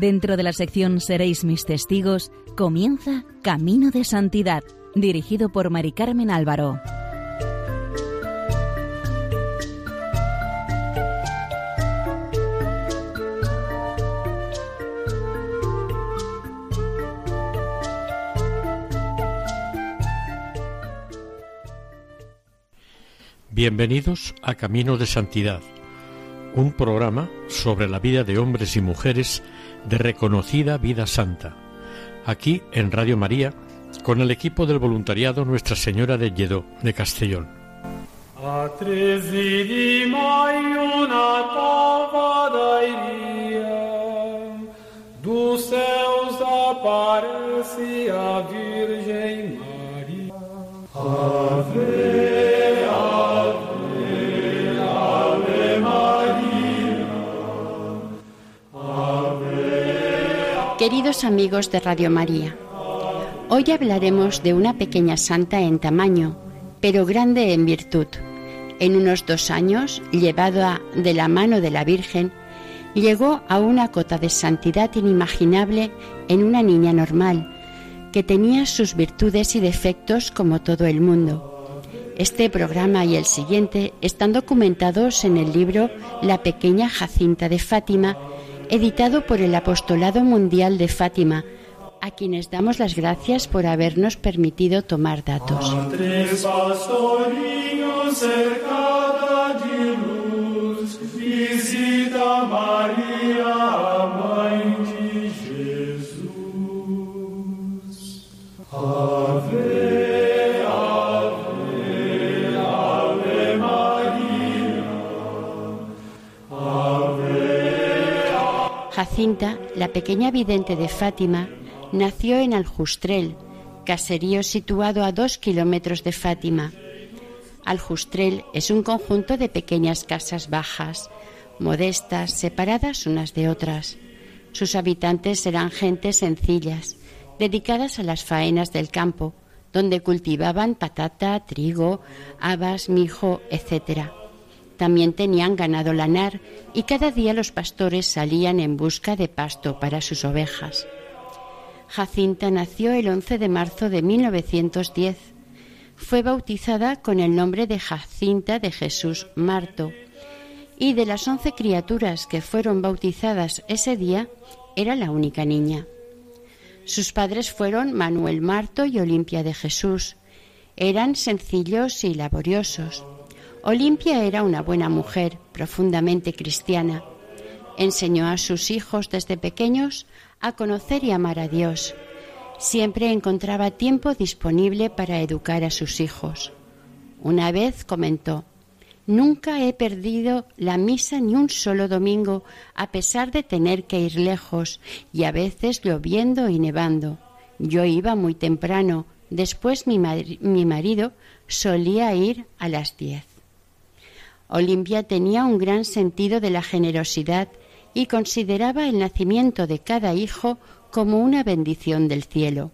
Dentro de la sección Seréis mis testigos, comienza Camino de Santidad, dirigido por Mari Carmen Álvaro. Bienvenidos a Camino de Santidad, un programa sobre la vida de hombres y mujeres de reconocida vida santa, aquí en Radio María, con el equipo del voluntariado Nuestra Señora de Lledó, de Castellón. Queridos amigos de Radio María, hoy hablaremos de una pequeña santa en tamaño, pero grande en virtud. En unos dos años, llevada de la mano de la Virgen, llegó a una cota de santidad inimaginable en una niña normal, que tenía sus virtudes y defectos como todo el mundo. Este programa y el siguiente están documentados en el libro La pequeña Jacinta de Fátima, editado por el Apostolado Mundial de Fátima, a quienes damos las gracias por habernos permitido tomar datos. La pequeña vidente de Fátima, nació en Aljustrel, caserío situado a dos kilómetros de Fátima. Aljustrel es un conjunto de pequeñas casas bajas, modestas, separadas unas de otras. Sus habitantes eran gentes sencillas, dedicadas a las faenas del campo, donde cultivaban patata, trigo, habas, mijo, etc. También tenían ganado lanar y cada día los pastores salían en busca de pasto para sus ovejas. Jacinta nació el 11 de marzo de 1910. Fue bautizada con el nombre de Jacinta de Jesús Marto y de las once criaturas que fueron bautizadas ese día era la única niña. Sus padres fueron Manuel Marto y Olimpia de Jesús. Eran sencillos y laboriosos. Olimpia era una buena mujer, profundamente cristiana. Enseñó a sus hijos desde pequeños a conocer y amar a Dios. Siempre encontraba tiempo disponible para educar a sus hijos. Una vez comentó, Nunca he perdido la misa ni un solo domingo, a pesar de tener que ir lejos y a veces lloviendo y nevando. Yo iba muy temprano, después mi, mi marido solía ir a las diez. Olimpia tenía un gran sentido de la generosidad y consideraba el nacimiento de cada hijo como una bendición del cielo.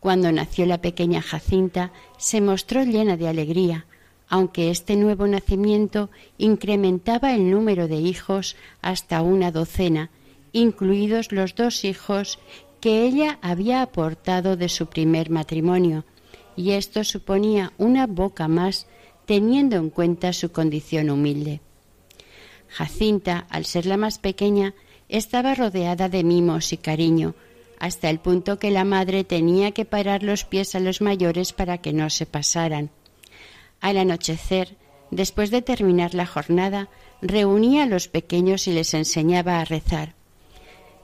Cuando nació la pequeña Jacinta, se mostró llena de alegría, aunque este nuevo nacimiento incrementaba el número de hijos hasta una docena, incluidos los dos hijos que ella había aportado de su primer matrimonio, y esto suponía una boca más teniendo en cuenta su condición humilde. Jacinta, al ser la más pequeña, estaba rodeada de mimos y cariño, hasta el punto que la madre tenía que parar los pies a los mayores para que no se pasaran. Al anochecer, después de terminar la jornada, reunía a los pequeños y les enseñaba a rezar.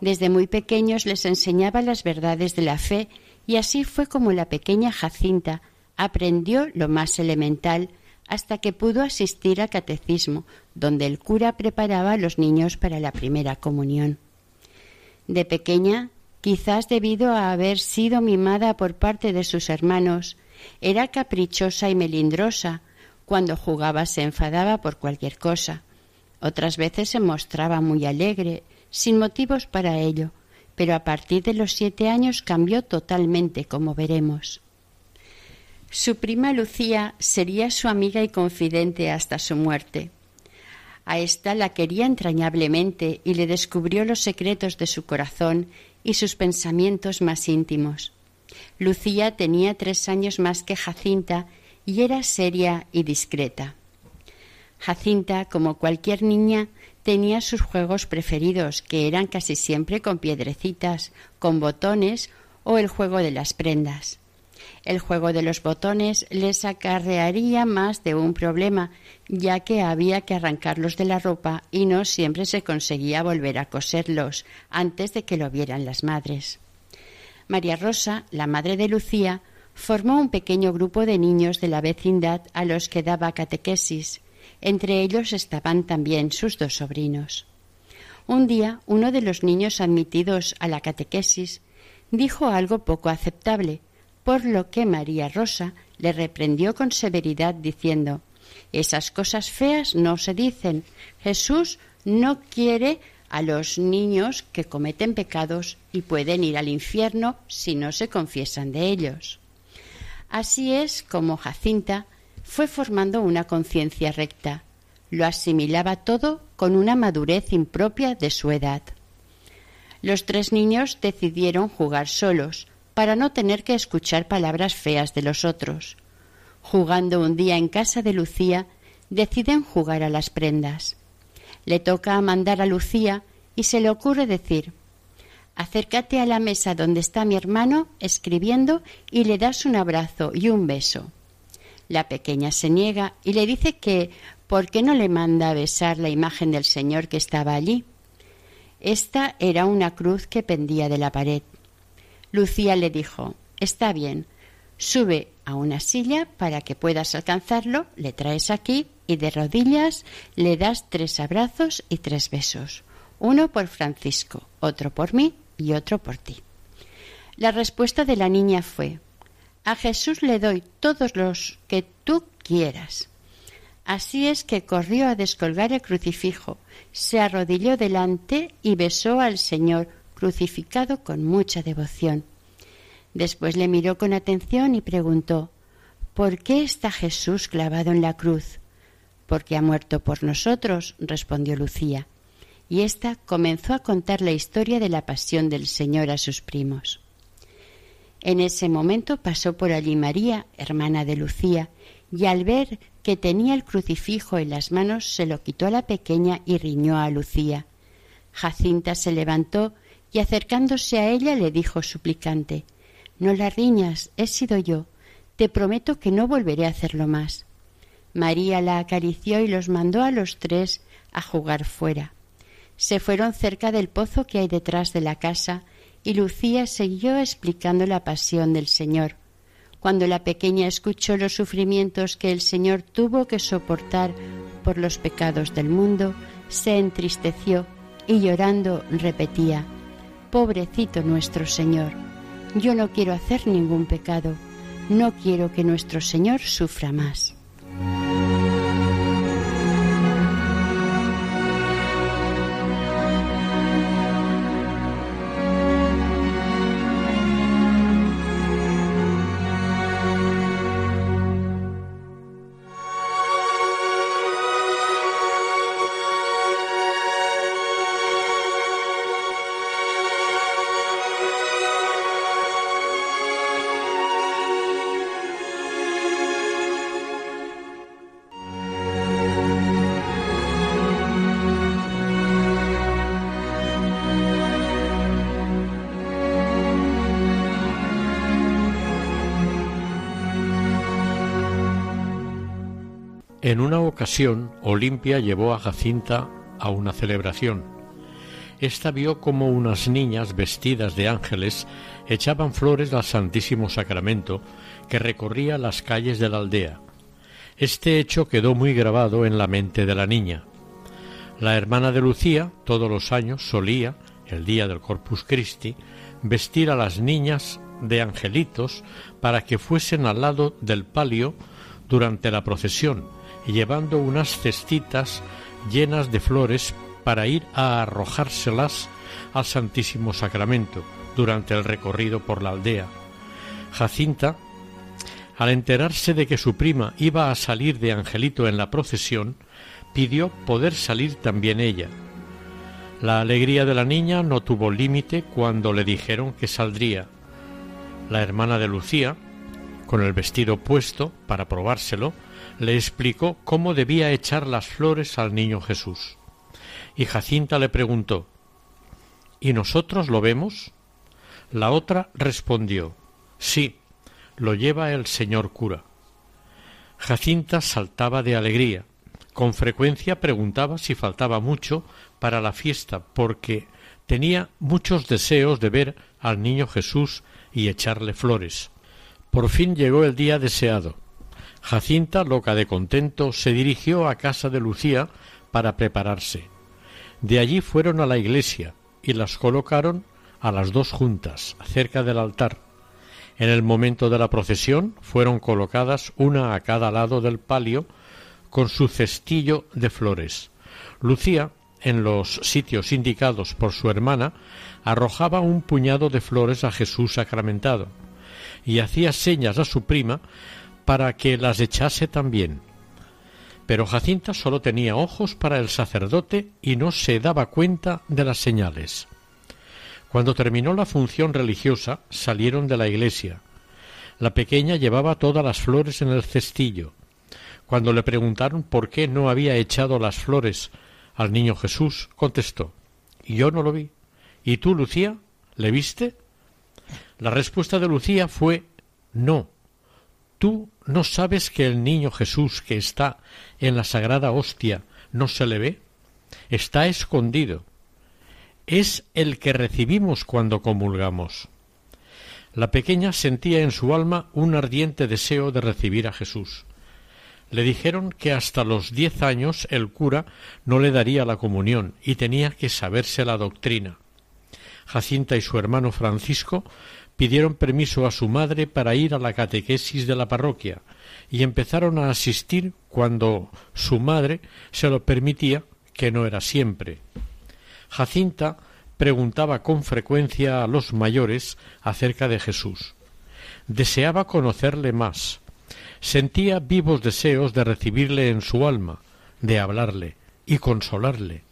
Desde muy pequeños les enseñaba las verdades de la fe y así fue como la pequeña Jacinta aprendió lo más elemental hasta que pudo asistir al catecismo, donde el cura preparaba a los niños para la primera comunión. De pequeña, quizás debido a haber sido mimada por parte de sus hermanos, era caprichosa y melindrosa. Cuando jugaba se enfadaba por cualquier cosa. Otras veces se mostraba muy alegre, sin motivos para ello, pero a partir de los siete años cambió totalmente, como veremos. Su prima Lucía sería su amiga y confidente hasta su muerte. A ésta la quería entrañablemente y le descubrió los secretos de su corazón y sus pensamientos más íntimos. Lucía tenía tres años más que Jacinta y era seria y discreta. Jacinta, como cualquier niña, tenía sus juegos preferidos, que eran casi siempre con piedrecitas, con botones o el juego de las prendas. El juego de los botones les acarrearía más de un problema, ya que había que arrancarlos de la ropa y no siempre se conseguía volver a coserlos antes de que lo vieran las madres. María Rosa, la madre de Lucía, formó un pequeño grupo de niños de la vecindad a los que daba catequesis. Entre ellos estaban también sus dos sobrinos. Un día uno de los niños admitidos a la catequesis dijo algo poco aceptable, por lo que María Rosa le reprendió con severidad diciendo Esas cosas feas no se dicen. Jesús no quiere a los niños que cometen pecados y pueden ir al infierno si no se confiesan de ellos. Así es como Jacinta fue formando una conciencia recta. Lo asimilaba todo con una madurez impropia de su edad. Los tres niños decidieron jugar solos, para no tener que escuchar palabras feas de los otros. Jugando un día en casa de Lucía, deciden jugar a las prendas. Le toca mandar a Lucía y se le ocurre decir Acércate a la mesa donde está mi hermano escribiendo y le das un abrazo y un beso. La pequeña se niega y le dice que ¿por qué no le manda a besar la imagen del Señor que estaba allí? Esta era una cruz que pendía de la pared. Lucía le dijo Está bien, sube a una silla para que puedas alcanzarlo, le traes aquí y de rodillas le das tres abrazos y tres besos, uno por Francisco, otro por mí y otro por ti. La respuesta de la niña fue A Jesús le doy todos los que tú quieras. Así es que corrió a descolgar el crucifijo, se arrodilló delante y besó al Señor crucificado con mucha devoción. Después le miró con atención y preguntó ¿Por qué está Jesús clavado en la cruz? Porque ha muerto por nosotros, respondió Lucía. Y ésta comenzó a contar la historia de la pasión del Señor a sus primos. En ese momento pasó por allí María, hermana de Lucía, y al ver que tenía el crucifijo en las manos se lo quitó a la pequeña y riñó a Lucía. Jacinta se levantó y acercándose a ella le dijo suplicante No la riñas, he sido yo. Te prometo que no volveré a hacerlo más. María la acarició y los mandó a los tres a jugar fuera. Se fueron cerca del pozo que hay detrás de la casa y Lucía siguió explicando la pasión del Señor. Cuando la pequeña escuchó los sufrimientos que el Señor tuvo que soportar por los pecados del mundo, se entristeció y llorando repetía Pobrecito nuestro Señor, yo no quiero hacer ningún pecado, no quiero que nuestro Señor sufra más. Ocasión, Olimpia llevó a Jacinta a una celebración. Esta vio como unas niñas vestidas de ángeles echaban flores al Santísimo Sacramento que recorría las calles de la aldea. Este hecho quedó muy grabado en la mente de la niña. La hermana de Lucía todos los años solía, el día del Corpus Christi, vestir a las niñas de angelitos para que fuesen al lado del palio durante la procesión llevando unas cestitas llenas de flores para ir a arrojárselas al Santísimo Sacramento durante el recorrido por la aldea. Jacinta, al enterarse de que su prima iba a salir de Angelito en la procesión, pidió poder salir también ella. La alegría de la niña no tuvo límite cuando le dijeron que saldría. La hermana de Lucía, con el vestido puesto para probárselo, le explicó cómo debía echar las flores al niño Jesús. Y Jacinta le preguntó ¿Y nosotros lo vemos? La otra respondió Sí, lo lleva el señor cura. Jacinta saltaba de alegría. Con frecuencia preguntaba si faltaba mucho para la fiesta, porque tenía muchos deseos de ver al niño Jesús y echarle flores. Por fin llegó el día deseado. Jacinta, loca de contento, se dirigió a casa de Lucía para prepararse. De allí fueron a la iglesia y las colocaron a las dos juntas, cerca del altar. En el momento de la procesión fueron colocadas una a cada lado del palio con su cestillo de flores. Lucía, en los sitios indicados por su hermana, arrojaba un puñado de flores a Jesús sacramentado y hacía señas a su prima para que las echase también. Pero Jacinta sólo tenía ojos para el sacerdote y no se daba cuenta de las señales. Cuando terminó la función religiosa, salieron de la iglesia. La pequeña llevaba todas las flores en el cestillo. Cuando le preguntaron por qué no había echado las flores al niño Jesús, contestó Yo no lo vi. ¿Y tú, Lucía? ¿Le viste? La respuesta de Lucía fue No. ¿Tú no sabes que el niño Jesús que está en la sagrada hostia no se le ve? Está escondido es el que recibimos cuando comulgamos. La pequeña sentía en su alma un ardiente deseo de recibir a Jesús. Le dijeron que hasta los diez años el cura no le daría la comunión y tenía que saberse la doctrina. Jacinta y su hermano Francisco pidieron permiso a su madre para ir a la catequesis de la parroquia y empezaron a asistir cuando su madre se lo permitía, que no era siempre. Jacinta preguntaba con frecuencia a los mayores acerca de Jesús. Deseaba conocerle más. Sentía vivos deseos de recibirle en su alma, de hablarle y consolarle.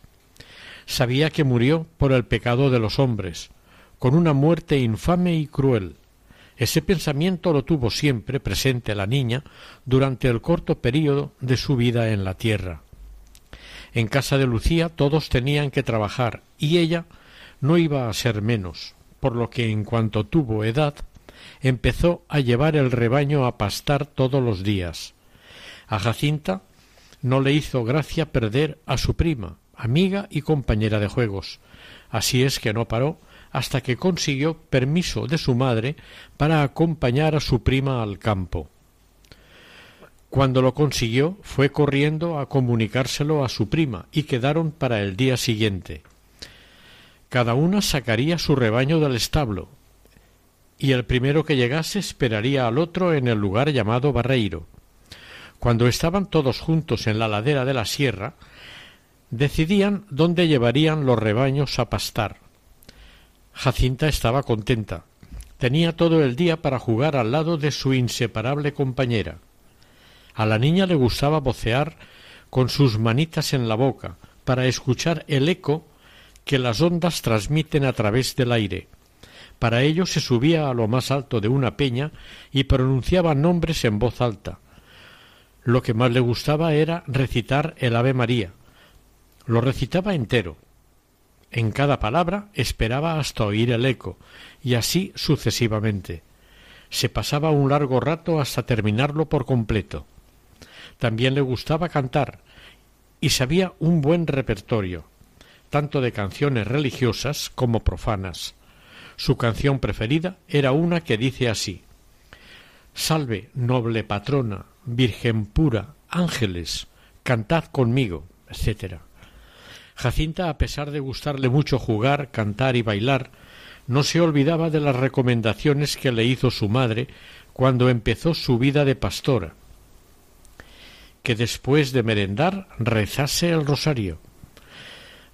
Sabía que murió por el pecado de los hombres, con una muerte infame y cruel. Ese pensamiento lo tuvo siempre presente la niña durante el corto período de su vida en la tierra. En casa de Lucía todos tenían que trabajar y ella no iba a ser menos, por lo que en cuanto tuvo edad empezó a llevar el rebaño a pastar todos los días. A Jacinta no le hizo gracia perder a su prima, amiga y compañera de juegos. Así es que no paró hasta que consiguió permiso de su madre para acompañar a su prima al campo. Cuando lo consiguió, fue corriendo a comunicárselo a su prima y quedaron para el día siguiente. Cada una sacaría su rebaño del establo, y el primero que llegase esperaría al otro en el lugar llamado Barreiro. Cuando estaban todos juntos en la ladera de la sierra, decidían dónde llevarían los rebaños a pastar. Jacinta estaba contenta. Tenía todo el día para jugar al lado de su inseparable compañera. A la niña le gustaba vocear con sus manitas en la boca para escuchar el eco que las ondas transmiten a través del aire. Para ello se subía a lo más alto de una peña y pronunciaba nombres en voz alta. Lo que más le gustaba era recitar el Ave María. Lo recitaba entero. En cada palabra esperaba hasta oír el eco, y así sucesivamente. Se pasaba un largo rato hasta terminarlo por completo. También le gustaba cantar y sabía un buen repertorio, tanto de canciones religiosas como profanas. Su canción preferida era una que dice así Salve, noble patrona, Virgen pura, ángeles, cantad conmigo, etc. Jacinta, a pesar de gustarle mucho jugar, cantar y bailar, no se olvidaba de las recomendaciones que le hizo su madre cuando empezó su vida de pastora que después de merendar rezase el rosario.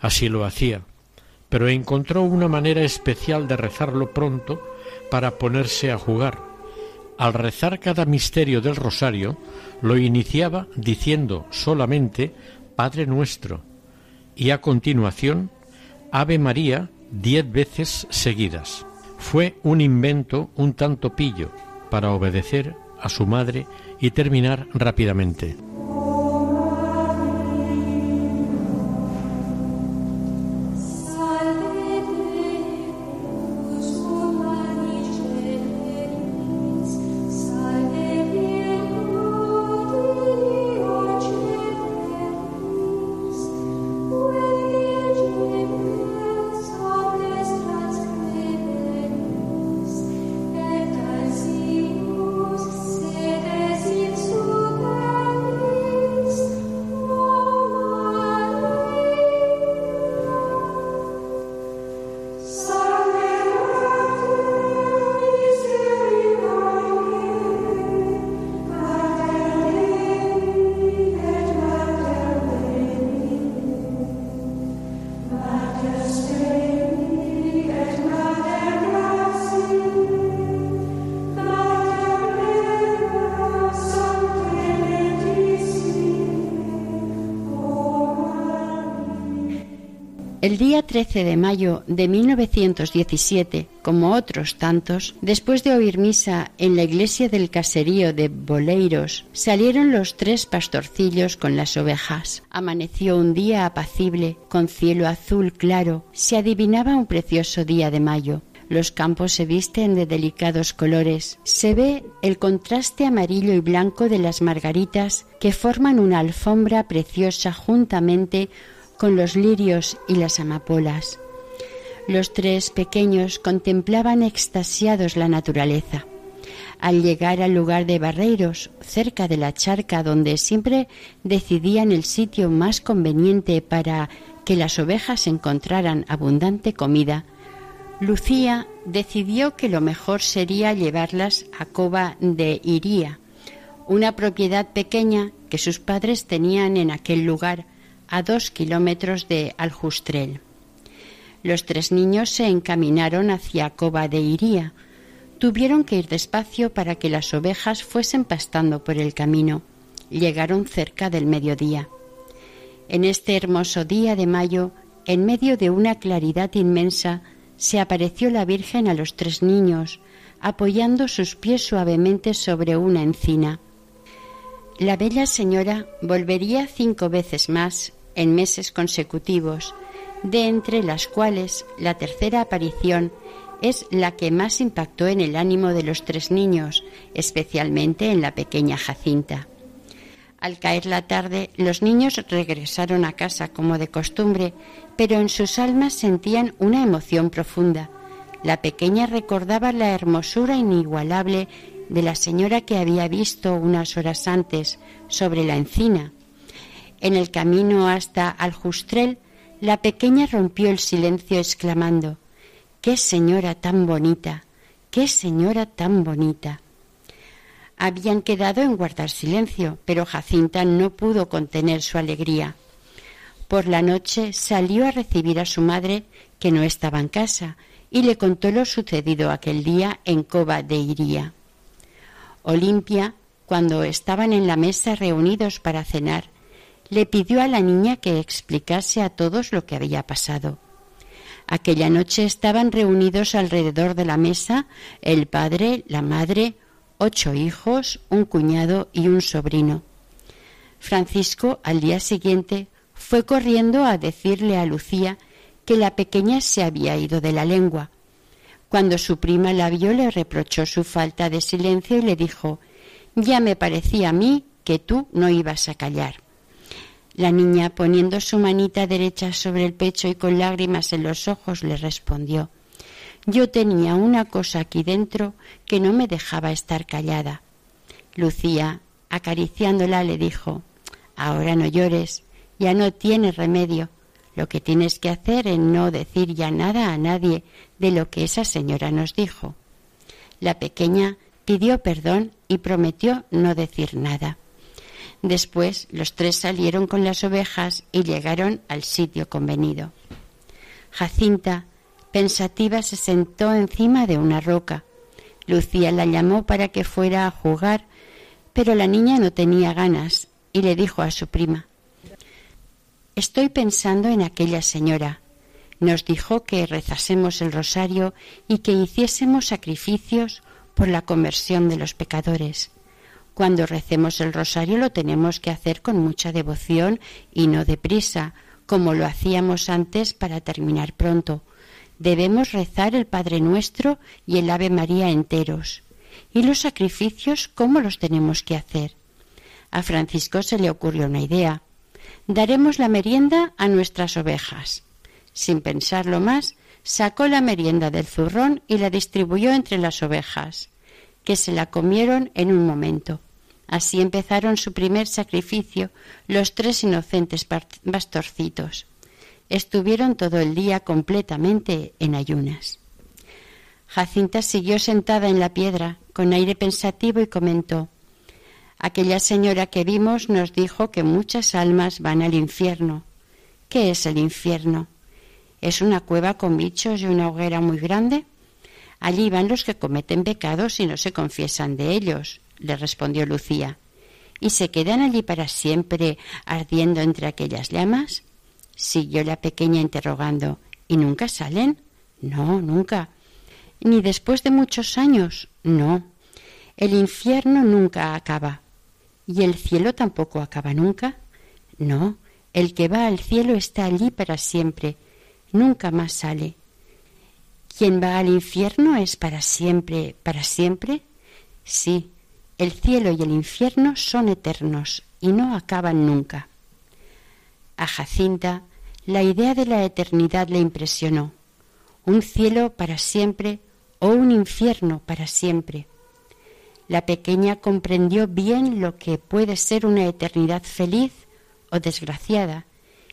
Así lo hacía, pero encontró una manera especial de rezarlo pronto para ponerse a jugar. Al rezar cada misterio del rosario, lo iniciaba diciendo solamente Padre nuestro y a continuación Ave María diez veces seguidas. Fue un invento un tanto pillo para obedecer a su madre y terminar rápidamente. Día 13 de mayo de 1917, como otros tantos, después de oír misa en la iglesia del caserío de Boleiros, salieron los tres pastorcillos con las ovejas. Amaneció un día apacible, con cielo azul claro, se adivinaba un precioso día de mayo. Los campos se visten de delicados colores. Se ve el contraste amarillo y blanco de las margaritas que forman una alfombra preciosa juntamente con los lirios y las amapolas. Los tres pequeños contemplaban extasiados la naturaleza. Al llegar al lugar de Barreiros, cerca de la charca donde siempre decidían el sitio más conveniente para que las ovejas encontraran abundante comida, Lucía decidió que lo mejor sería llevarlas a Cova de Iría, una propiedad pequeña que sus padres tenían en aquel lugar, a dos kilómetros de Aljustrel. Los tres niños se encaminaron hacia Cova de Iría. Tuvieron que ir despacio para que las ovejas fuesen pastando por el camino. Llegaron cerca del mediodía. En este hermoso día de mayo, en medio de una claridad inmensa, se apareció la Virgen a los tres niños, apoyando sus pies suavemente sobre una encina. La bella señora volvería cinco veces más en meses consecutivos, de entre las cuales la tercera aparición es la que más impactó en el ánimo de los tres niños, especialmente en la pequeña Jacinta. Al caer la tarde, los niños regresaron a casa como de costumbre, pero en sus almas sentían una emoción profunda. La pequeña recordaba la hermosura inigualable de la señora que había visto unas horas antes sobre la encina en el camino hasta Aljustrel, la pequeña rompió el silencio exclamando Qué señora tan bonita, qué señora tan bonita. Habían quedado en guardar silencio, pero Jacinta no pudo contener su alegría. Por la noche salió a recibir a su madre, que no estaba en casa, y le contó lo sucedido aquel día en Cova de Iría. Olimpia, cuando estaban en la mesa reunidos para cenar, le pidió a la niña que explicase a todos lo que había pasado. Aquella noche estaban reunidos alrededor de la mesa el padre, la madre, ocho hijos, un cuñado y un sobrino. Francisco al día siguiente fue corriendo a decirle a Lucía que la pequeña se había ido de la lengua. Cuando su prima la vio le reprochó su falta de silencio y le dijo Ya me parecía a mí que tú no ibas a callar. La niña, poniendo su manita derecha sobre el pecho y con lágrimas en los ojos, le respondió Yo tenía una cosa aquí dentro que no me dejaba estar callada. Lucía, acariciándola, le dijo Ahora no llores, ya no tienes remedio. Lo que tienes que hacer es no decir ya nada a nadie de lo que esa señora nos dijo. La pequeña pidió perdón y prometió no decir nada. Después los tres salieron con las ovejas y llegaron al sitio convenido. Jacinta, pensativa, se sentó encima de una roca. Lucía la llamó para que fuera a jugar, pero la niña no tenía ganas y le dijo a su prima Estoy pensando en aquella señora. Nos dijo que rezásemos el rosario y que hiciésemos sacrificios por la conversión de los pecadores. Cuando recemos el rosario lo tenemos que hacer con mucha devoción y no deprisa, como lo hacíamos antes para terminar pronto. Debemos rezar el Padre Nuestro y el Ave María enteros. ¿Y los sacrificios cómo los tenemos que hacer? A Francisco se le ocurrió una idea. Daremos la merienda a nuestras ovejas. Sin pensarlo más, sacó la merienda del zurrón y la distribuyó entre las ovejas, que se la comieron en un momento. Así empezaron su primer sacrificio los tres inocentes pastorcitos. Estuvieron todo el día completamente en ayunas. Jacinta siguió sentada en la piedra, con aire pensativo, y comentó Aquella señora que vimos nos dijo que muchas almas van al infierno. ¿Qué es el infierno? ¿Es una cueva con bichos y una hoguera muy grande? Allí van los que cometen pecados y no se confiesan de ellos, le respondió Lucía. ¿Y se quedan allí para siempre ardiendo entre aquellas llamas? siguió la pequeña interrogando. ¿Y nunca salen? No, nunca. ¿Ni después de muchos años? No. El infierno nunca acaba. ¿Y el cielo tampoco acaba nunca? No, el que va al cielo está allí para siempre, nunca más sale. ¿Quien va al infierno es para siempre, para siempre? Sí, el cielo y el infierno son eternos y no acaban nunca. A Jacinta la idea de la eternidad le impresionó. Un cielo para siempre o un infierno para siempre. La pequeña comprendió bien lo que puede ser una eternidad feliz o desgraciada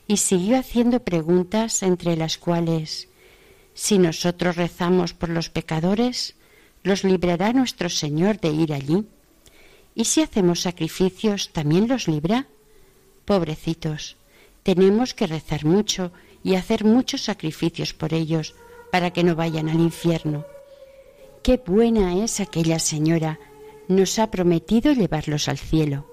y siguió haciendo preguntas entre las cuales si nosotros rezamos por los pecadores, ¿los librará nuestro Señor de ir allí? ¿Y si hacemos sacrificios, también los libra? Pobrecitos, tenemos que rezar mucho y hacer muchos sacrificios por ellos para que no vayan al infierno. Qué buena es aquella señora, nos ha prometido llevarlos al cielo.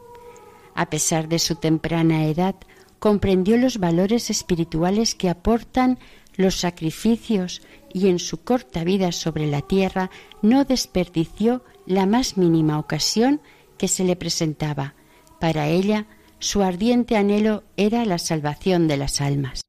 A pesar de su temprana edad, comprendió los valores espirituales que aportan los sacrificios y en su corta vida sobre la tierra no desperdició la más mínima ocasión que se le presentaba. Para ella, su ardiente anhelo era la salvación de las almas.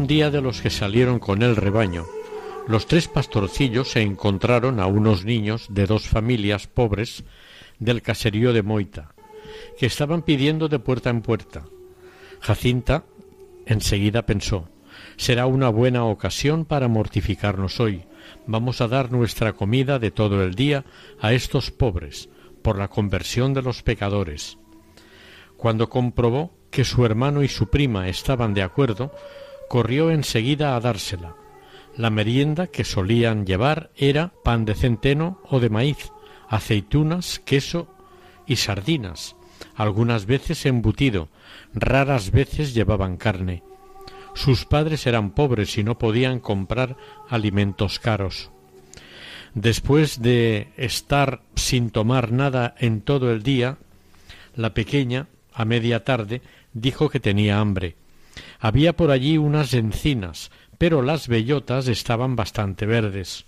Día de los que salieron con el rebaño, los tres pastorcillos se encontraron a unos niños de dos familias pobres del caserío de Moita, que estaban pidiendo de puerta en puerta. Jacinta enseguida pensó será una buena ocasión para mortificarnos hoy. Vamos a dar nuestra comida de todo el día a estos pobres, por la conversión de los pecadores. Cuando comprobó que su hermano y su prima estaban de acuerdo, corrió enseguida a dársela. La merienda que solían llevar era pan de centeno o de maíz, aceitunas, queso y sardinas, algunas veces embutido, raras veces llevaban carne. Sus padres eran pobres y no podían comprar alimentos caros. Después de estar sin tomar nada en todo el día, la pequeña, a media tarde, dijo que tenía hambre había por allí unas encinas, pero las bellotas estaban bastante verdes.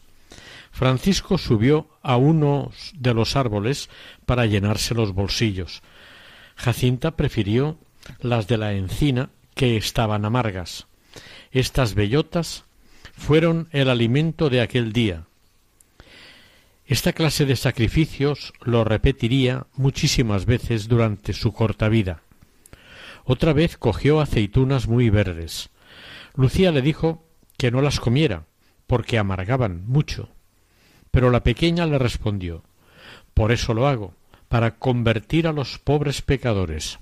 Francisco subió a uno de los árboles para llenarse los bolsillos. Jacinta prefirió las de la encina, que estaban amargas. Estas bellotas fueron el alimento de aquel día. Esta clase de sacrificios lo repetiría muchísimas veces durante su corta vida. Otra vez cogió aceitunas muy verdes. Lucía le dijo que no las comiera, porque amargaban mucho. Pero la pequeña le respondió Por eso lo hago, para convertir a los pobres pecadores.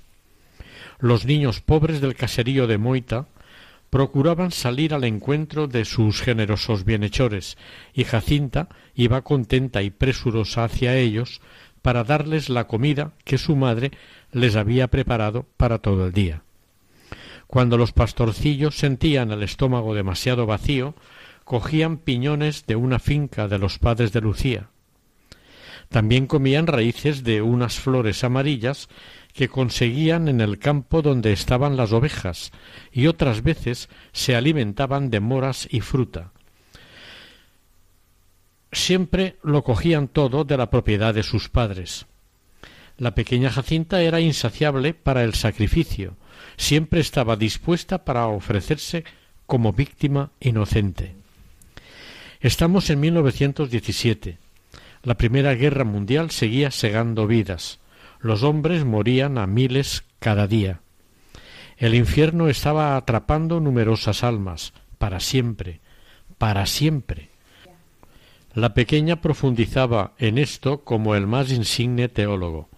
Los niños pobres del caserío de Moita procuraban salir al encuentro de sus generosos bienhechores, y Jacinta iba contenta y presurosa hacia ellos para darles la comida que su madre les había preparado para todo el día. Cuando los pastorcillos sentían el estómago demasiado vacío, cogían piñones de una finca de los padres de Lucía. También comían raíces de unas flores amarillas que conseguían en el campo donde estaban las ovejas, y otras veces se alimentaban de moras y fruta. Siempre lo cogían todo de la propiedad de sus padres. La pequeña Jacinta era insaciable para el sacrificio, siempre estaba dispuesta para ofrecerse como víctima inocente. Estamos en 1917. La Primera Guerra Mundial seguía segando vidas. Los hombres morían a miles cada día. El infierno estaba atrapando numerosas almas, para siempre, para siempre. La pequeña profundizaba en esto como el más insigne teólogo.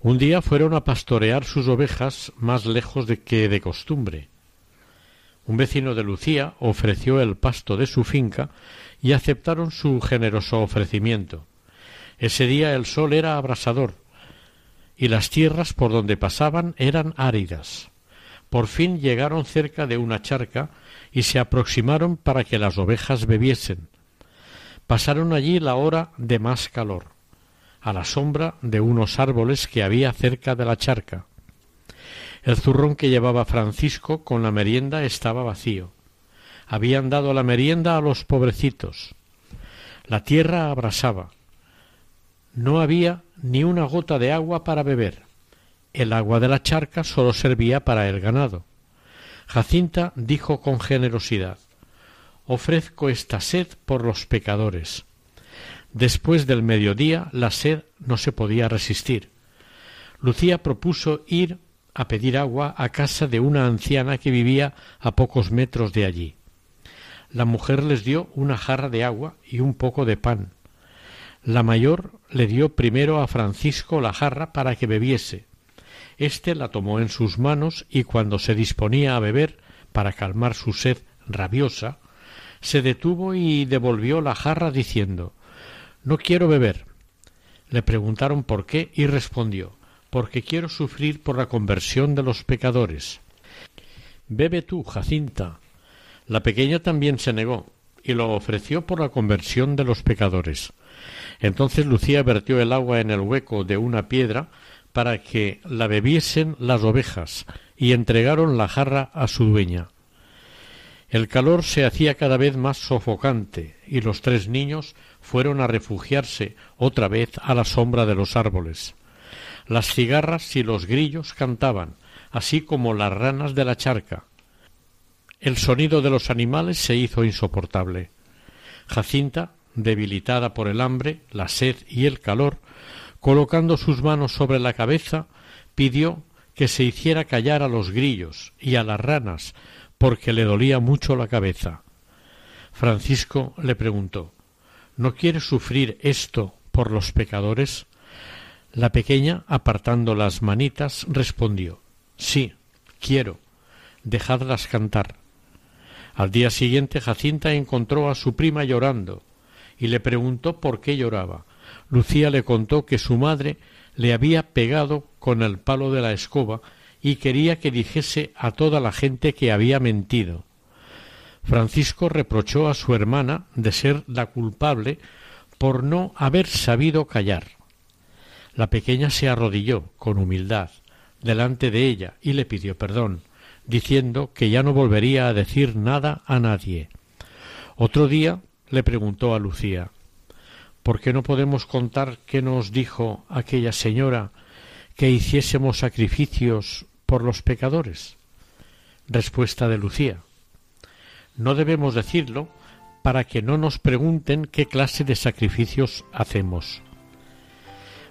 Un día fueron a pastorear sus ovejas más lejos de que de costumbre. Un vecino de Lucía ofreció el pasto de su finca y aceptaron su generoso ofrecimiento. Ese día el sol era abrasador y las tierras por donde pasaban eran áridas. Por fin llegaron cerca de una charca y se aproximaron para que las ovejas bebiesen. Pasaron allí la hora de más calor, a la sombra de unos árboles que había cerca de la charca. El zurrón que llevaba Francisco con la merienda estaba vacío. Habían dado la merienda a los pobrecitos. La tierra abrasaba. No había ni una gota de agua para beber. El agua de la charca sólo servía para el ganado. Jacinta dijo con generosidad Ofrezco esta sed por los pecadores. Después del mediodía la sed no se podía resistir. Lucía propuso ir a pedir agua a casa de una anciana que vivía a pocos metros de allí. La mujer les dio una jarra de agua y un poco de pan. La mayor le dio primero a Francisco la jarra para que bebiese. Este la tomó en sus manos y cuando se disponía a beber para calmar su sed rabiosa, se detuvo y devolvió la jarra diciendo No quiero beber. Le preguntaron por qué y respondió Porque quiero sufrir por la conversión de los pecadores. Bebe tú, Jacinta. La pequeña también se negó y lo ofreció por la conversión de los pecadores. Entonces Lucía vertió el agua en el hueco de una piedra para que la bebiesen las ovejas y entregaron la jarra a su dueña. El calor se hacía cada vez más sofocante y los tres niños fueron a refugiarse otra vez a la sombra de los árboles. Las cigarras y los grillos cantaban, así como las ranas de la charca. El sonido de los animales se hizo insoportable. Jacinta debilitada por el hambre, la sed y el calor, colocando sus manos sobre la cabeza, pidió que se hiciera callar a los grillos y a las ranas, porque le dolía mucho la cabeza. Francisco le preguntó ¿No quieres sufrir esto por los pecadores? La pequeña, apartando las manitas, respondió Sí, quiero. Dejadlas cantar. Al día siguiente Jacinta encontró a su prima llorando, y le preguntó por qué lloraba. Lucía le contó que su madre le había pegado con el palo de la escoba y quería que dijese a toda la gente que había mentido. Francisco reprochó a su hermana de ser la culpable por no haber sabido callar. La pequeña se arrodilló con humildad delante de ella y le pidió perdón, diciendo que ya no volvería a decir nada a nadie. Otro día le preguntó a Lucía ¿Por qué no podemos contar qué nos dijo aquella señora que hiciésemos sacrificios por los pecadores? Respuesta de Lucía No debemos decirlo para que no nos pregunten qué clase de sacrificios hacemos.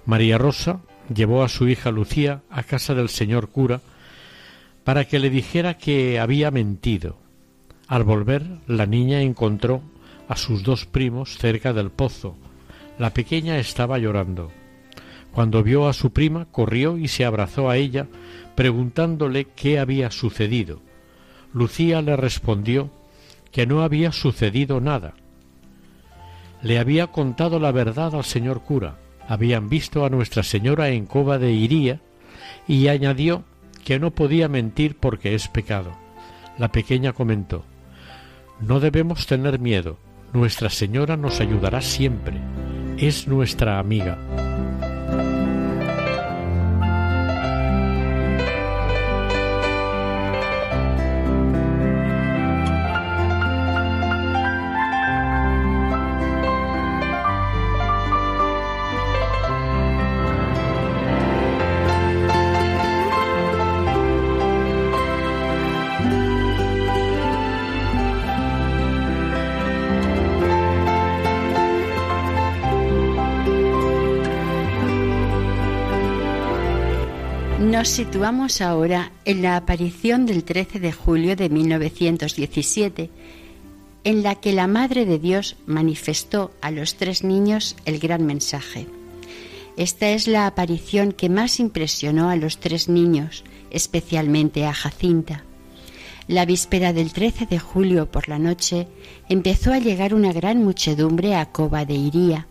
María Rosa llevó a su hija Lucía a casa del señor cura para que le dijera que había mentido. Al volver, la niña encontró a sus dos primos cerca del pozo. La pequeña estaba llorando. Cuando vio a su prima, corrió y se abrazó a ella, preguntándole qué había sucedido. Lucía le respondió que no había sucedido nada. Le había contado la verdad al señor cura. Habían visto a Nuestra Señora en Cova de Iría y añadió que no podía mentir porque es pecado. La pequeña comentó No debemos tener miedo. Nuestra Señora nos ayudará siempre. Es nuestra amiga. Nos situamos ahora en la aparición del 13 de julio de 1917, en la que la Madre de Dios manifestó a los tres niños el gran mensaje. Esta es la aparición que más impresionó a los tres niños, especialmente a Jacinta. La víspera del 13 de julio por la noche empezó a llegar una gran muchedumbre a Cova de Iría.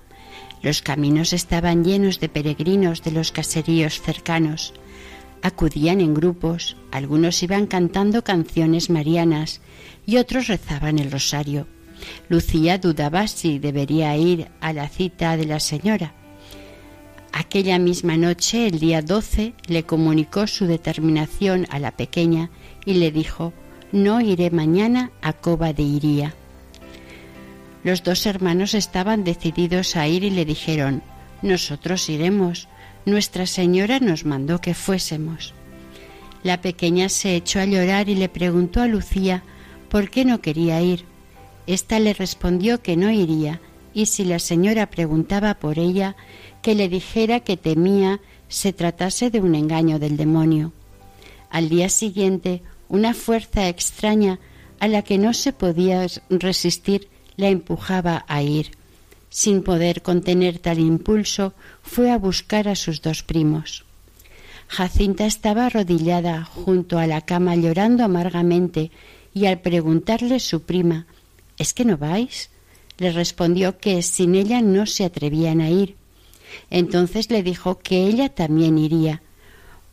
Los caminos estaban llenos de peregrinos de los caseríos cercanos. Acudían en grupos, algunos iban cantando canciones marianas y otros rezaban el rosario. Lucía dudaba si debería ir a la cita de la señora. Aquella misma noche, el día 12, le comunicó su determinación a la pequeña y le dijo, no iré mañana a Cova de Iría. Los dos hermanos estaban decididos a ir y le dijeron, nosotros iremos, nuestra Señora nos mandó que fuésemos. La pequeña se echó a llorar y le preguntó a Lucía por qué no quería ir. Esta le respondió que no iría y si la señora preguntaba por ella, que le dijera que temía se tratase de un engaño del demonio. Al día siguiente, una fuerza extraña a la que no se podía resistir la empujaba a ir sin poder contener tal impulso, fue a buscar a sus dos primos. Jacinta estaba arrodillada junto a la cama llorando amargamente y al preguntarle su prima ¿Es que no vais? le respondió que sin ella no se atrevían a ir. Entonces le dijo que ella también iría,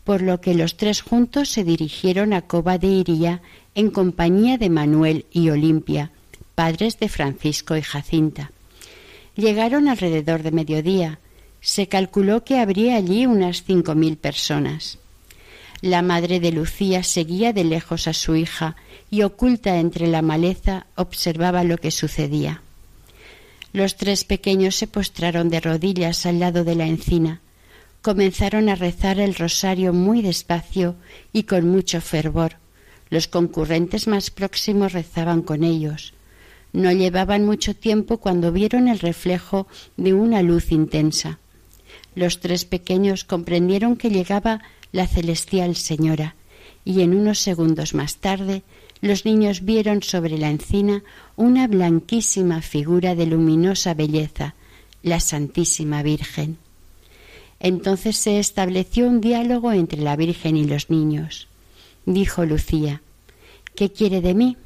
por lo que los tres juntos se dirigieron a Coba de Iría en compañía de Manuel y Olimpia, padres de Francisco y Jacinta. Llegaron alrededor de mediodía. Se calculó que habría allí unas cinco mil personas. La madre de Lucía seguía de lejos a su hija y oculta entre la maleza observaba lo que sucedía. Los tres pequeños se postraron de rodillas al lado de la encina. Comenzaron a rezar el rosario muy despacio y con mucho fervor. Los concurrentes más próximos rezaban con ellos. No llevaban mucho tiempo cuando vieron el reflejo de una luz intensa. Los tres pequeños comprendieron que llegaba la celestial señora, y en unos segundos más tarde los niños vieron sobre la encina una blanquísima figura de luminosa belleza, la Santísima Virgen. Entonces se estableció un diálogo entre la Virgen y los niños. Dijo Lucía, ¿Qué quiere de mí?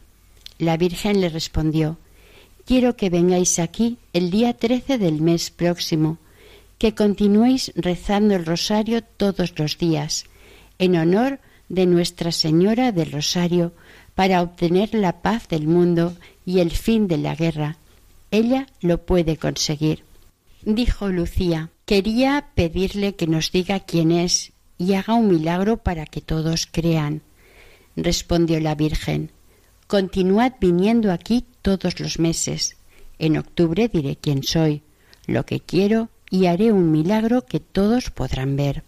La Virgen le respondió, Quiero que vengáis aquí el día trece del mes próximo, que continuéis rezando el rosario todos los días, en honor de Nuestra Señora del Rosario, para obtener la paz del mundo y el fin de la guerra. Ella lo puede conseguir. Dijo Lucía, quería pedirle que nos diga quién es y haga un milagro para que todos crean. Respondió la Virgen, Continuad viniendo aquí todos los meses. En octubre diré quién soy, lo que quiero y haré un milagro que todos podrán ver.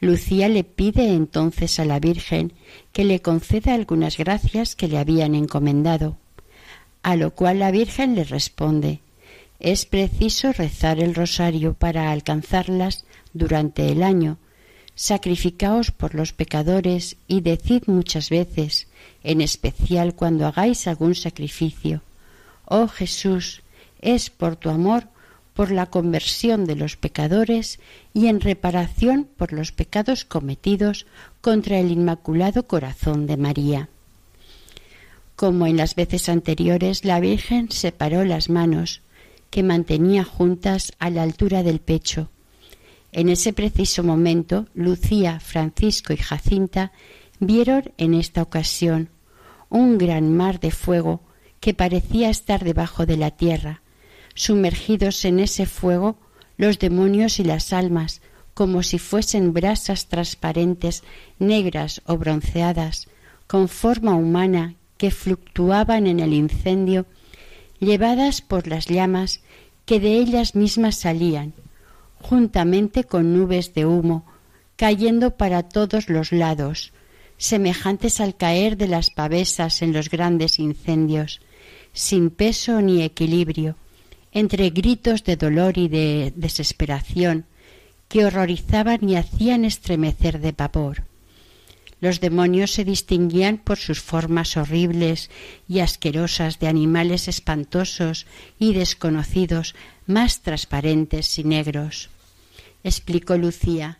Lucía le pide entonces a la Virgen que le conceda algunas gracias que le habían encomendado. A lo cual la Virgen le responde Es preciso rezar el rosario para alcanzarlas durante el año. Sacrificaos por los pecadores y decid muchas veces, en especial cuando hagáis algún sacrificio. Oh Jesús, es por tu amor, por la conversión de los pecadores y en reparación por los pecados cometidos contra el Inmaculado Corazón de María. Como en las veces anteriores, la Virgen separó las manos, que mantenía juntas a la altura del pecho. En ese preciso momento, Lucía, Francisco y Jacinta vieron en esta ocasión un gran mar de fuego que parecía estar debajo de la tierra. Sumergidos en ese fuego, los demonios y las almas, como si fuesen brasas transparentes, negras o bronceadas, con forma humana que fluctuaban en el incendio, llevadas por las llamas que de ellas mismas salían, juntamente con nubes de humo, cayendo para todos los lados, semejantes al caer de las pavesas en los grandes incendios, sin peso ni equilibrio, entre gritos de dolor y de desesperación, que horrorizaban y hacían estremecer de pavor. Los demonios se distinguían por sus formas horribles y asquerosas de animales espantosos y desconocidos, más transparentes y negros. Explicó Lucía.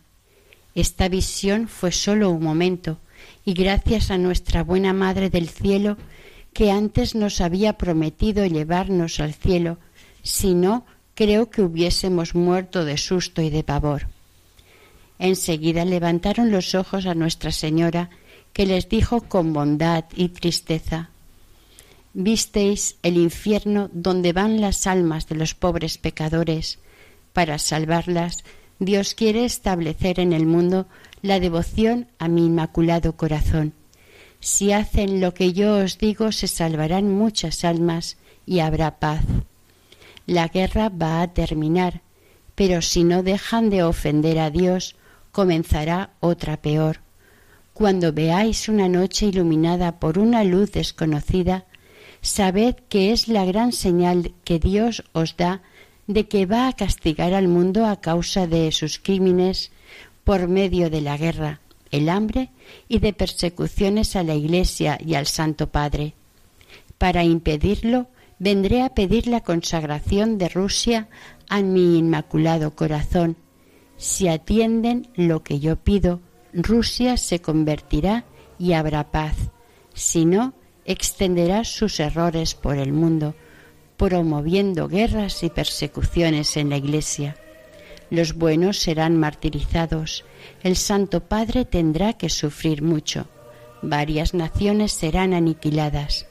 Esta visión fue sólo un momento, y gracias a nuestra buena Madre del Cielo, que antes nos había prometido llevarnos al cielo, si no, creo que hubiésemos muerto de susto y de pavor. Enseguida levantaron los ojos a Nuestra Señora, que les dijo con bondad y tristeza Visteis el infierno donde van las almas de los pobres pecadores. Para salvarlas, Dios quiere establecer en el mundo la devoción a mi inmaculado corazón. Si hacen lo que yo os digo, se salvarán muchas almas y habrá paz. La guerra va a terminar, pero si no dejan de ofender a Dios, comenzará otra peor. Cuando veáis una noche iluminada por una luz desconocida, sabed que es la gran señal que Dios os da de que va a castigar al mundo a causa de sus crímenes por medio de la guerra, el hambre y de persecuciones a la Iglesia y al Santo Padre. Para impedirlo, vendré a pedir la consagración de Rusia a mi inmaculado corazón, si atienden lo que yo pido, Rusia se convertirá y habrá paz. Si no, extenderá sus errores por el mundo, promoviendo guerras y persecuciones en la Iglesia. Los buenos serán martirizados, el Santo Padre tendrá que sufrir mucho, varias naciones serán aniquiladas.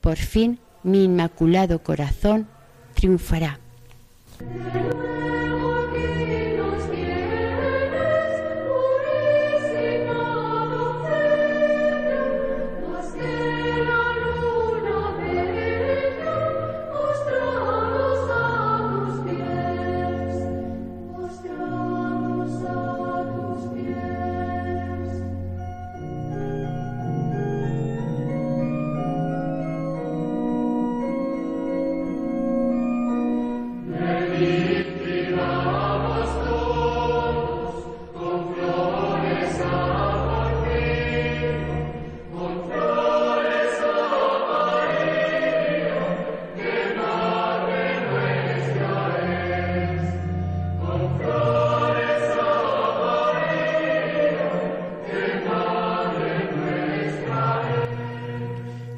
Por fin mi inmaculado corazón triunfará.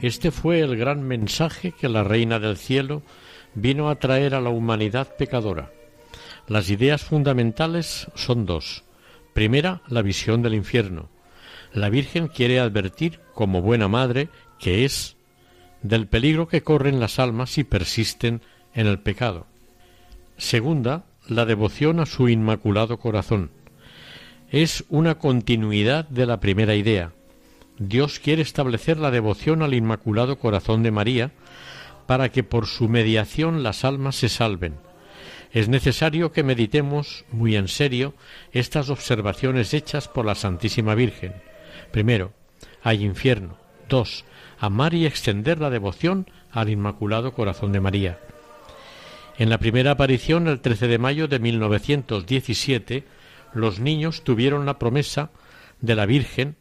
Este fue el gran mensaje que la Reina del Cielo vino a traer a la humanidad pecadora. Las ideas fundamentales son dos. Primera, la visión del infierno. La Virgen quiere advertir, como buena madre que es, del peligro que corren las almas si persisten en el pecado. Segunda, la devoción a su inmaculado corazón. Es una continuidad de la primera idea, Dios quiere establecer la devoción al Inmaculado Corazón de María para que por su mediación las almas se salven. Es necesario que meditemos muy en serio estas observaciones hechas por la Santísima Virgen. Primero, hay infierno. Dos, amar y extender la devoción al Inmaculado Corazón de María. En la primera aparición, el 13 de mayo de 1917, los niños tuvieron la promesa de la Virgen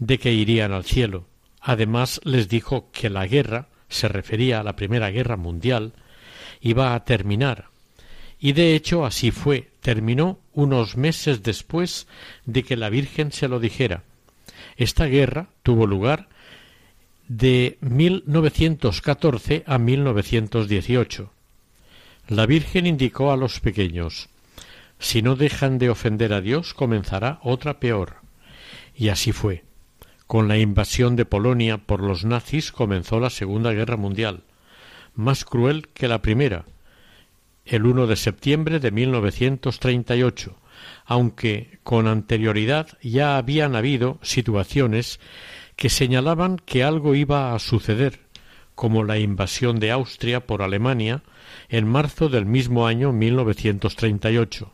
de que irían al cielo. Además les dijo que la guerra, se refería a la Primera Guerra Mundial, iba a terminar. Y de hecho así fue. Terminó unos meses después de que la Virgen se lo dijera. Esta guerra tuvo lugar de 1914 a 1918. La Virgen indicó a los pequeños si no dejan de ofender a Dios comenzará otra peor. Y así fue. Con la invasión de Polonia por los nazis comenzó la Segunda Guerra Mundial, más cruel que la primera, el 1 de septiembre de 1938, aunque con anterioridad ya habían habido situaciones que señalaban que algo iba a suceder, como la invasión de Austria por Alemania en marzo del mismo año 1938.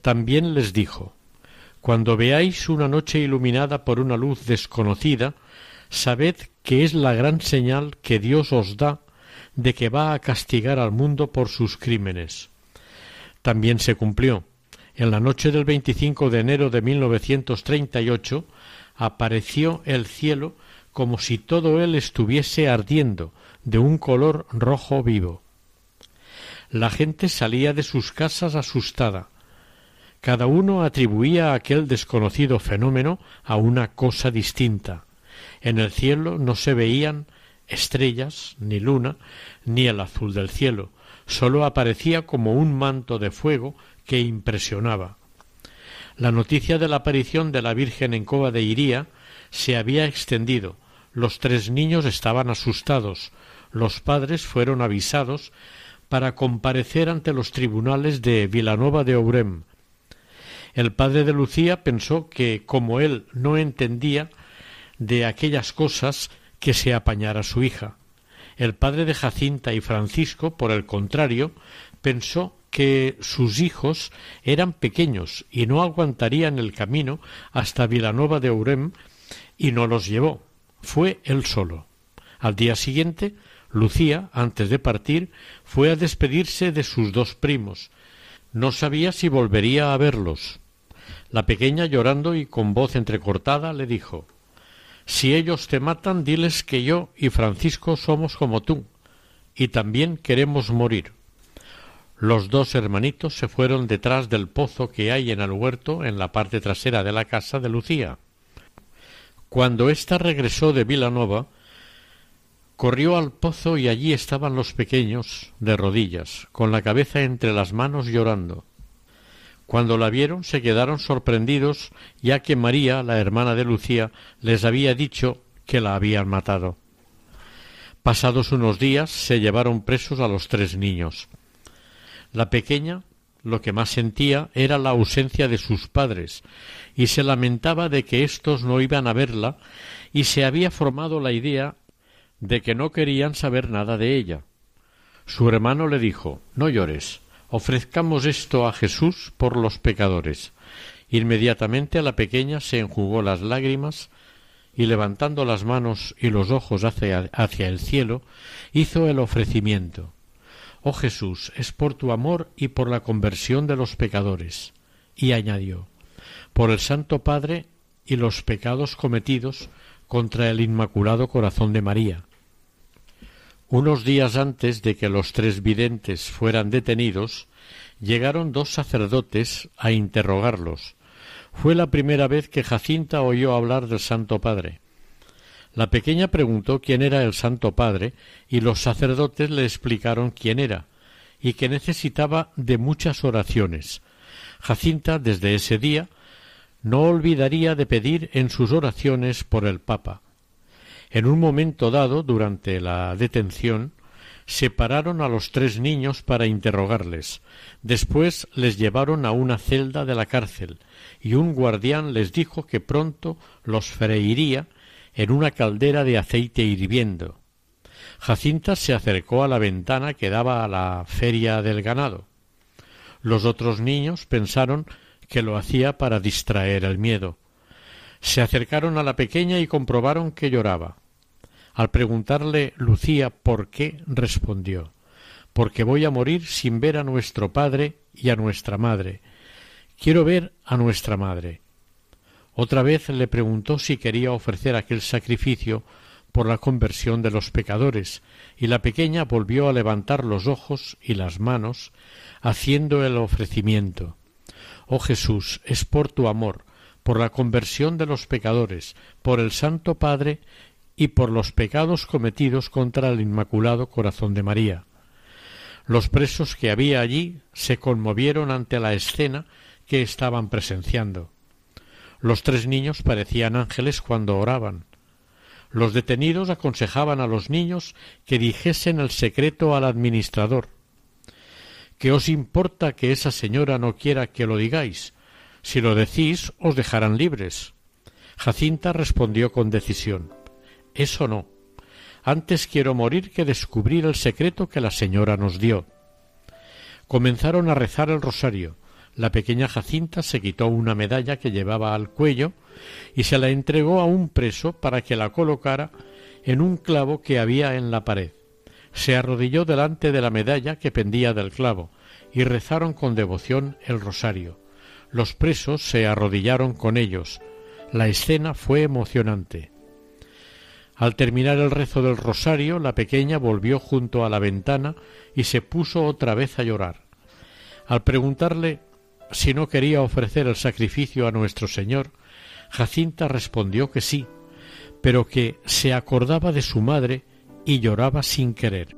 También les dijo Cuando veáis una noche iluminada por una luz desconocida, sabed que es la gran señal que Dios os da de que va a castigar al mundo por sus crímenes. También se cumplió. En la noche del 25 de enero de 1938 apareció el cielo como si todo él estuviese ardiendo de un color rojo vivo. La gente salía de sus casas asustada, cada uno atribuía aquel desconocido fenómeno a una cosa distinta. En el cielo no se veían estrellas, ni luna, ni el azul del cielo, sólo aparecía como un manto de fuego que impresionaba. La noticia de la aparición de la Virgen en Cova de Iría se había extendido. Los tres niños estaban asustados. Los padres fueron avisados para comparecer ante los tribunales de Vilanova de Ourem, el padre de Lucía pensó que, como él no entendía de aquellas cosas, que se apañara su hija. El padre de Jacinta y Francisco, por el contrario, pensó que sus hijos eran pequeños y no aguantarían el camino hasta Vilanova de Urem y no los llevó. Fue él solo. Al día siguiente, Lucía, antes de partir, fue a despedirse de sus dos primos. No sabía si volvería a verlos. La pequeña, llorando y con voz entrecortada, le dijo Si ellos te matan, diles que yo y Francisco somos como tú, y también queremos morir. Los dos hermanitos se fueron detrás del pozo que hay en el huerto en la parte trasera de la casa de Lucía. Cuando ésta regresó de Vilanova, corrió al pozo y allí estaban los pequeños, de rodillas, con la cabeza entre las manos llorando. Cuando la vieron se quedaron sorprendidos, ya que María, la hermana de Lucía, les había dicho que la habían matado. Pasados unos días se llevaron presos a los tres niños. La pequeña lo que más sentía era la ausencia de sus padres, y se lamentaba de que éstos no iban a verla, y se había formado la idea de que no querían saber nada de ella. Su hermano le dijo No llores, ofrezcamos esto a Jesús por los pecadores. Inmediatamente la pequeña se enjugó las lágrimas y levantando las manos y los ojos hacia, hacia el cielo, hizo el ofrecimiento. Oh Jesús, es por tu amor y por la conversión de los pecadores. Y añadió, por el Santo Padre y los pecados cometidos contra el Inmaculado Corazón de María, unos días antes de que los tres videntes fueran detenidos, llegaron dos sacerdotes a interrogarlos. Fue la primera vez que Jacinta oyó hablar del Santo Padre. La pequeña preguntó quién era el Santo Padre y los sacerdotes le explicaron quién era y que necesitaba de muchas oraciones. Jacinta desde ese día no olvidaría de pedir en sus oraciones por el Papa. En un momento dado, durante la detención, separaron a los tres niños para interrogarles. Después les llevaron a una celda de la cárcel, y un guardián les dijo que pronto los freiría en una caldera de aceite hirviendo. Jacinta se acercó a la ventana que daba a la feria del ganado. Los otros niños pensaron que lo hacía para distraer el miedo. Se acercaron a la pequeña y comprobaron que lloraba. Al preguntarle Lucía por qué, respondió porque voy a morir sin ver a nuestro padre y a nuestra madre. Quiero ver a nuestra madre. Otra vez le preguntó si quería ofrecer aquel sacrificio por la conversión de los pecadores, y la pequeña volvió a levantar los ojos y las manos, haciendo el ofrecimiento. Oh Jesús, es por tu amor, por la conversión de los pecadores, por el Santo Padre y por los pecados cometidos contra el Inmaculado Corazón de María. Los presos que había allí se conmovieron ante la escena que estaban presenciando. Los tres niños parecían ángeles cuando oraban. Los detenidos aconsejaban a los niños que dijesen el secreto al administrador. ¿Qué os importa que esa señora no quiera que lo digáis? Si lo decís, os dejarán libres. Jacinta respondió con decisión Eso no. Antes quiero morir que descubrir el secreto que la señora nos dio. Comenzaron a rezar el rosario. La pequeña Jacinta se quitó una medalla que llevaba al cuello y se la entregó a un preso para que la colocara en un clavo que había en la pared. Se arrodilló delante de la medalla que pendía del clavo y rezaron con devoción el rosario. Los presos se arrodillaron con ellos. La escena fue emocionante. Al terminar el rezo del rosario, la pequeña volvió junto a la ventana y se puso otra vez a llorar. Al preguntarle si no quería ofrecer el sacrificio a nuestro Señor, Jacinta respondió que sí, pero que se acordaba de su madre y lloraba sin querer.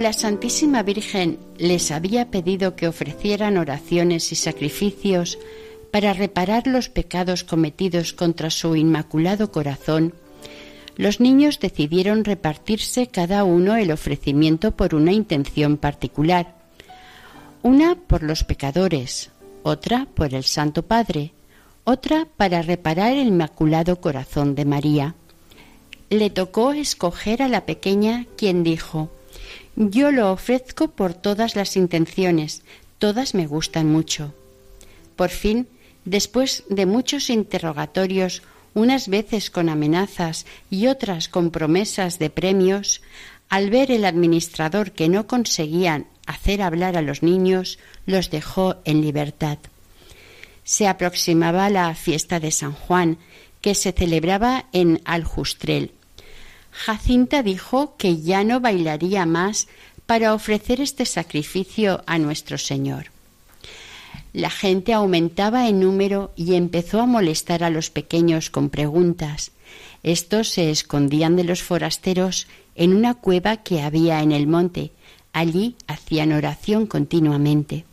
La Santísima Virgen les había pedido que ofrecieran oraciones y sacrificios para reparar los pecados cometidos contra su inmaculado corazón, los niños decidieron repartirse cada uno el ofrecimiento por una intención particular, una por los pecadores, otra por el Santo Padre, otra para reparar el inmaculado corazón de María. Le tocó escoger a la pequeña quien dijo yo lo ofrezco por todas las intenciones, todas me gustan mucho. Por fin, después de muchos interrogatorios, unas veces con amenazas y otras con promesas de premios, al ver el administrador que no conseguían hacer hablar a los niños, los dejó en libertad. Se aproximaba la fiesta de San Juan, que se celebraba en Aljustrel, Jacinta dijo que ya no bailaría más para ofrecer este sacrificio a nuestro Señor. La gente aumentaba en número y empezó a molestar a los pequeños con preguntas. Estos se escondían de los forasteros en una cueva que había en el monte. Allí hacían oración continuamente.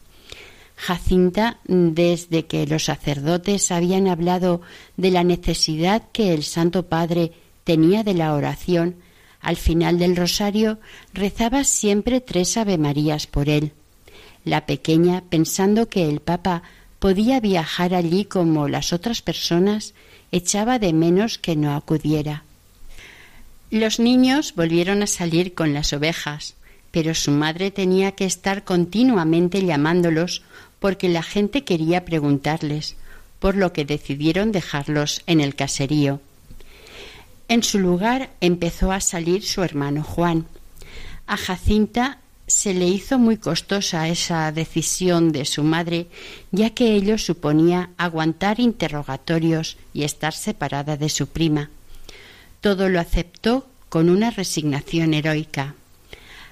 Jacinta, desde que los sacerdotes habían hablado de la necesidad que el Santo Padre tenía de la oración, al final del rosario rezaba siempre tres Avemarías por él. La pequeña, pensando que el Papa podía viajar allí como las otras personas, echaba de menos que no acudiera. Los niños volvieron a salir con las ovejas, pero su madre tenía que estar continuamente llamándolos porque la gente quería preguntarles, por lo que decidieron dejarlos en el caserío. En su lugar empezó a salir su hermano Juan. A Jacinta se le hizo muy costosa esa decisión de su madre, ya que ello suponía aguantar interrogatorios y estar separada de su prima. Todo lo aceptó con una resignación heroica.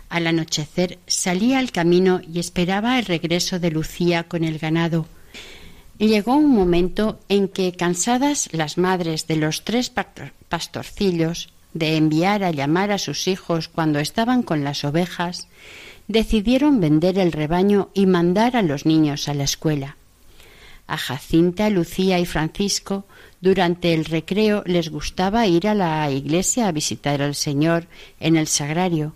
Al anochecer salía al camino y esperaba el regreso de Lucía con el ganado. Llegó un momento en que, cansadas las madres de los tres pastorcillos de enviar a llamar a sus hijos cuando estaban con las ovejas, decidieron vender el rebaño y mandar a los niños a la escuela. A Jacinta, Lucía y Francisco durante el recreo les gustaba ir a la iglesia a visitar al Señor en el sagrario,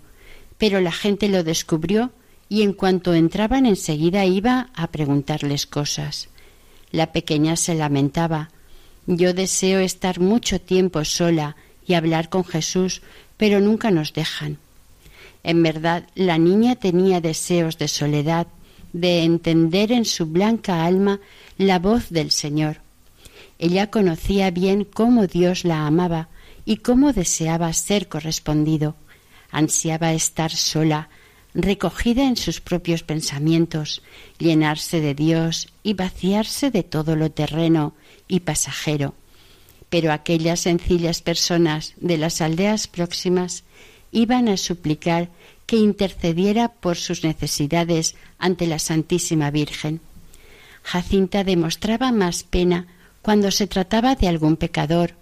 pero la gente lo descubrió y en cuanto entraban enseguida iba a preguntarles cosas. La pequeña se lamentaba. Yo deseo estar mucho tiempo sola y hablar con Jesús, pero nunca nos dejan. En verdad, la niña tenía deseos de soledad, de entender en su blanca alma la voz del Señor. Ella conocía bien cómo Dios la amaba y cómo deseaba ser correspondido. Ansiaba estar sola, recogida en sus propios pensamientos, llenarse de Dios y vaciarse de todo lo terreno y pasajero. Pero aquellas sencillas personas de las aldeas próximas iban a suplicar que intercediera por sus necesidades ante la Santísima Virgen. Jacinta demostraba más pena cuando se trataba de algún pecador.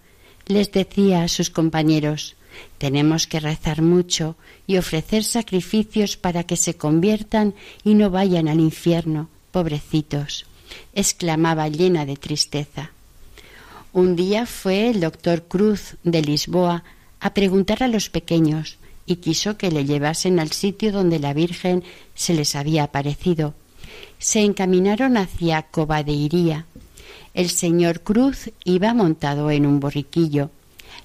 Les decía a sus compañeros tenemos que rezar mucho y ofrecer sacrificios para que se conviertan y no vayan al infierno, pobrecitos, exclamaba llena de tristeza. Un día fue el doctor Cruz de Lisboa a preguntar a los pequeños y quiso que le llevasen al sitio donde la Virgen se les había aparecido. Se encaminaron hacia Cobadeiría. El señor Cruz iba montado en un borriquillo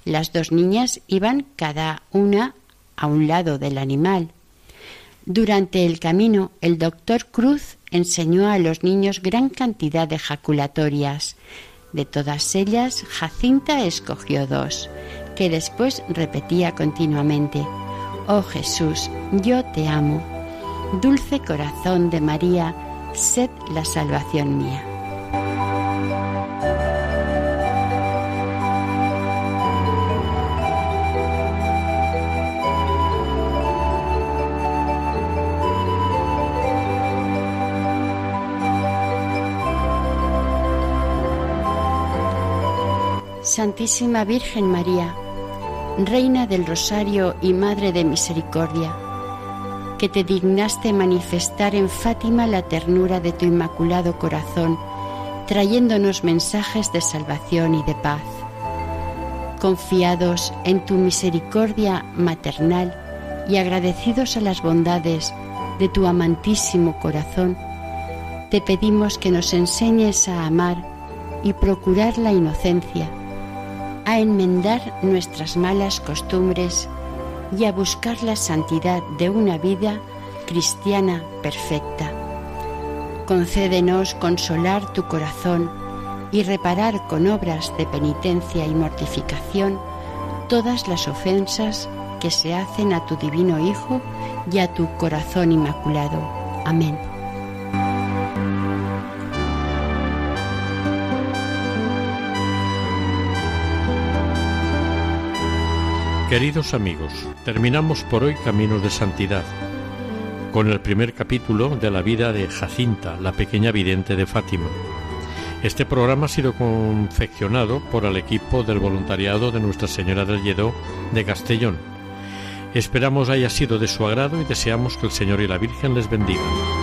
las dos niñas iban cada una a un lado del animal. Durante el camino, el doctor Cruz enseñó a los niños gran cantidad de jaculatorias. De todas ellas, Jacinta escogió dos, que después repetía continuamente. Oh Jesús, yo te amo. Dulce corazón de María, sed la salvación mía. Santísima Virgen María, Reina del Rosario y Madre de Misericordia, que te dignaste manifestar en Fátima la ternura de tu inmaculado corazón, trayéndonos mensajes de salvación y de paz. Confiados en tu misericordia maternal y agradecidos a las bondades de tu amantísimo corazón, te pedimos que nos enseñes a amar y procurar la inocencia a enmendar nuestras malas costumbres y a buscar la santidad de una vida cristiana perfecta. Concédenos consolar tu corazón y reparar con obras de penitencia y mortificación todas las ofensas que se hacen a tu divino Hijo y a tu corazón inmaculado. Amén. Queridos amigos, terminamos por hoy Caminos de Santidad, con el primer capítulo de la vida de Jacinta, la pequeña vidente de Fátima. Este programa ha sido confeccionado por el equipo del voluntariado de Nuestra Señora del Lledó de Castellón. Esperamos haya sido de su agrado y deseamos que el Señor y la Virgen les bendigan.